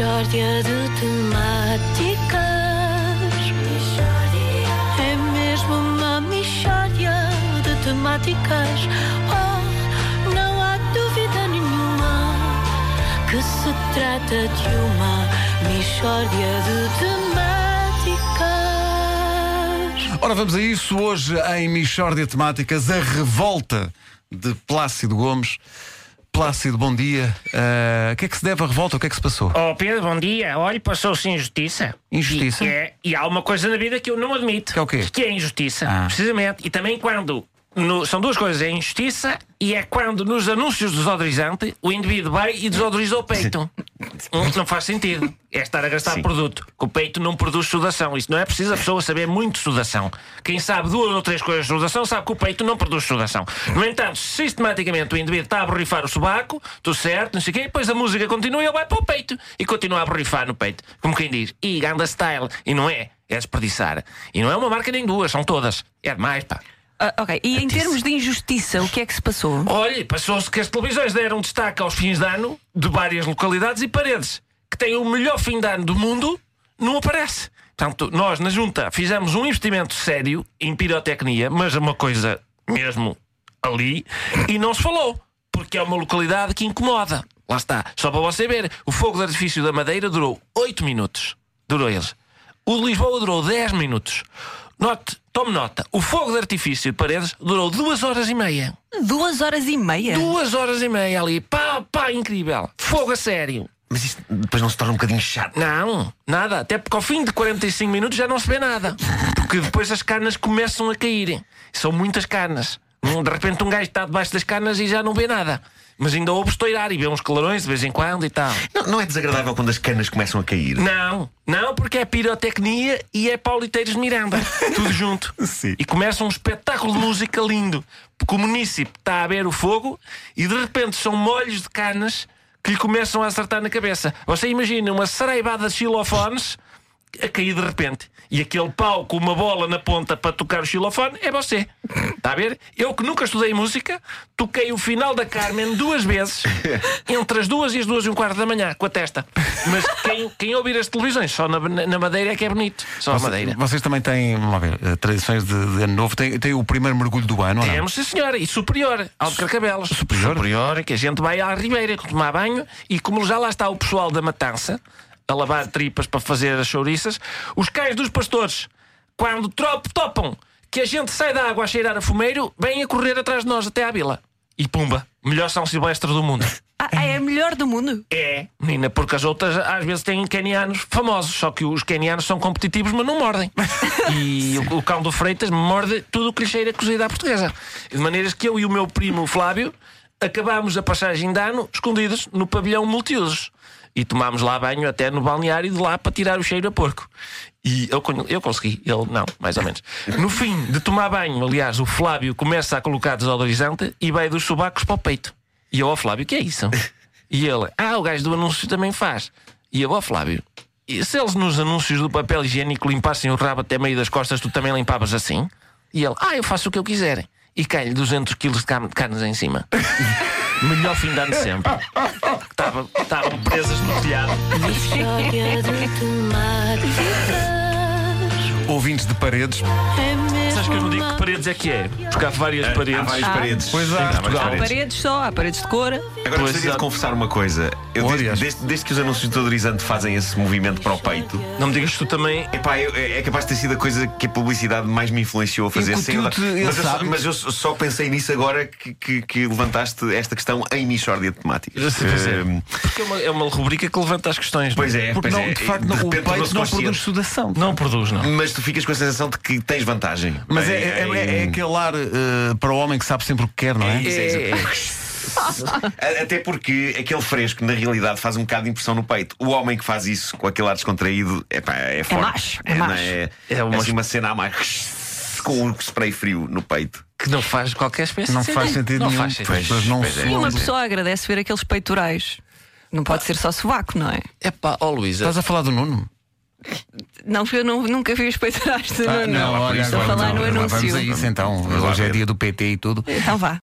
Mishória de temáticas. É mesmo uma mishória de temáticas. Oh, não há dúvida nenhuma que se trata de uma mishória de temáticas. Ora, vamos a isso. Hoje, em Michórdia Temáticas, a revolta de Plácido Gomes. Plácido, bom dia. Ah, O que é que se deve à revolta? O que é que se passou? Oh Pedro, bom dia. Olha, passou-se injustiça. Injustiça? E, é, e há uma coisa na vida que eu não admito. Que é o quê? Que é injustiça. Ah. Precisamente. E também quando. no- são duas coisas, é injustiça e é quando nos anúncios do desodorizante o indivíduo vai e desodoriza o peito. Hum, não faz sentido. É estar a gastar produto. Que o peito não produz sudação. Isso não é preciso a pessoa saber muito sudação. Quem sabe duas ou três coisas de sudação sabe que o peito não produz sudação. No entanto, sistematicamente o indivíduo está a borrifar o sobaco, tudo certo, não sei o quê, e depois a música continua e ele vai para o peito e continua a borrifar no peito. Como quem diz, e ganda style. E não é. É desperdiçar. E não é uma marca nem duas, são todas. É demais, pá. Ah, ok, e em termos de injustiça, o que é que se passou? Olha, passou-se que as televisões deram destaque aos fins de ano de várias localidades e paredes. Que têm o melhor fim de ano do mundo, não aparece. Portanto, nós na Junta fizemos um investimento sério em pirotecnia, mas uma coisa mesmo ali, e não se falou. Porque é uma localidade que incomoda. Lá está. Só para você ver, o fogo de artifício da Madeira durou 8 minutos. Durou eles. O de Lisboa durou 10 minutos. Note, tome nota, o fogo de artifício de paredes durou 2 horas e meia. Duas horas e meia? Duas horas e meia ali. Pá, pá, incrível. Fogo a sério. Mas isto depois não se torna um bocadinho chato. Não, nada. Até porque ao fim de 45 minutos já não se vê nada. Porque depois as canas começam a cair. São muitas canas. De repente um gajo está debaixo das canas e já não vê nada. Mas ainda ouve estourar e vê uns clarões de vez em quando e tal. Não, não é desagradável quando as canas começam a cair? Não, não, porque é pirotecnia e é Pauliteiros de Miranda. Tudo junto. Sim. E começa um espetáculo de música lindo. Porque o munícipe está a ver o fogo e de repente são molhos de canas que lhe começam a acertar na cabeça. Você imagina uma saraivada de xilofones a cair de repente. E aquele pau com uma bola na ponta para tocar o xilofone é você. Está a ver? Eu que nunca estudei música, toquei o final da Carmen duas vezes, entre as duas e as duas e um quarto da manhã, com a testa. Mas quem, quem ouvir as televisões só na, na Madeira é que é bonito. Só a Madeira. Vocês também têm, vamos ver, eh, tradições de, de ano novo. Tem, tem o primeiro mergulho do ano, ou não? Temos, sim senhora, e superior, ao de Carcabelos. Superior? Superior, que a gente vai à Ribeira tomar banho e como já lá está o pessoal da matança a lavar tripas para fazer as chouriças, os cães dos pastores, quando trop, topam que a gente sai da água a cheirar a fumeiro, vêm a correr atrás de nós até à vila. E pumba, melhor São Silvestre do mundo. Ah, ah, é a melhor do mundo? É, menina, porque as outras às vezes têm quenianos famosos, só que os quenianos são competitivos, mas não mordem. E o, o cão do Freitas morde tudo o que lhe cheira cozida à portuguesa. De maneiras que eu e o meu primo Flávio acabámos a passagem de ano escondidos no pavilhão multiusos. E tomámos lá banho até no balneário de lá para tirar o cheiro a porco. E eu, eu consegui, ele não, mais ou menos. No fim de tomar banho, aliás, o Flávio começa a colocar desodorizante e vai dos sobacos para o peito. E eu ao Flávio, o que é isso? E ele, ah, o gajo do anúncio também faz. E eu, ó Flávio, e se eles nos anúncios do papel higiênico limpassem o rabo até meio das costas, tu também limpavas assim? E ele, ah, eu faço o que eu quiser. E cai-lhe 200 quilos de carne, de carnes em cima. Melhor fim de ano de sempre. Estavam presas no telhado. De. Ouvintes de paredes. É Sabes que eu não digo que paredes é que é? Porque há várias Há paredes. várias Ah. paredes. Pois há, Sim, várias. Há paredes. paredes só, há paredes de cor. Agora Pois, gostaria de confessar uma coisa. Eu, desde, desde- desde que os anúncios de odorizante fazem esse movimento para o peito, Não me digas que tu também. epá, eu- é é capaz de ter sido a coisa que a publicidade mais me influenciou a fazer. sem eu dar- Incutiu-te mas, eu só, hábito? mas eu só pensei nisso agora que, que- que levantaste esta questão em Michórdia de temáticas. Pois é. Ehm, Porque é uma, é uma rubrica que levanta as questões. Pois é, Porque pois não, é. de facto, De não, o repente peito não produz sudação. Não produz, não. Mas tu ficas com a sensação de que tens vantagem. Mas é, é, é- é aquele ar eh, para o homem que sabe sempre o que quer, não é? É isso. A- Até porque aquele fresco, na realidade, faz um bocado de impressão no peito. O homem que faz isso com aquele ar descontraído epá, é forte. macho, é macho. É, É uma- assim uma cena a mais com um spray frio no peito. Que não faz qualquer espécie Não faz sentido não nenhum. Faz sentido. Pessoas não Pois é. E uma pessoa agradece ver aqueles peitorais. Não pode ser só sovaco, não é? É pá, ó Luísa. Estás a falar do Nuno? Não, porque eu não- nunca vi os peitorais de Nuno. não, Estou a agora falar não, no anúncio. Vamos a isso então. Hoje é dia do PT e tudo. Então vá.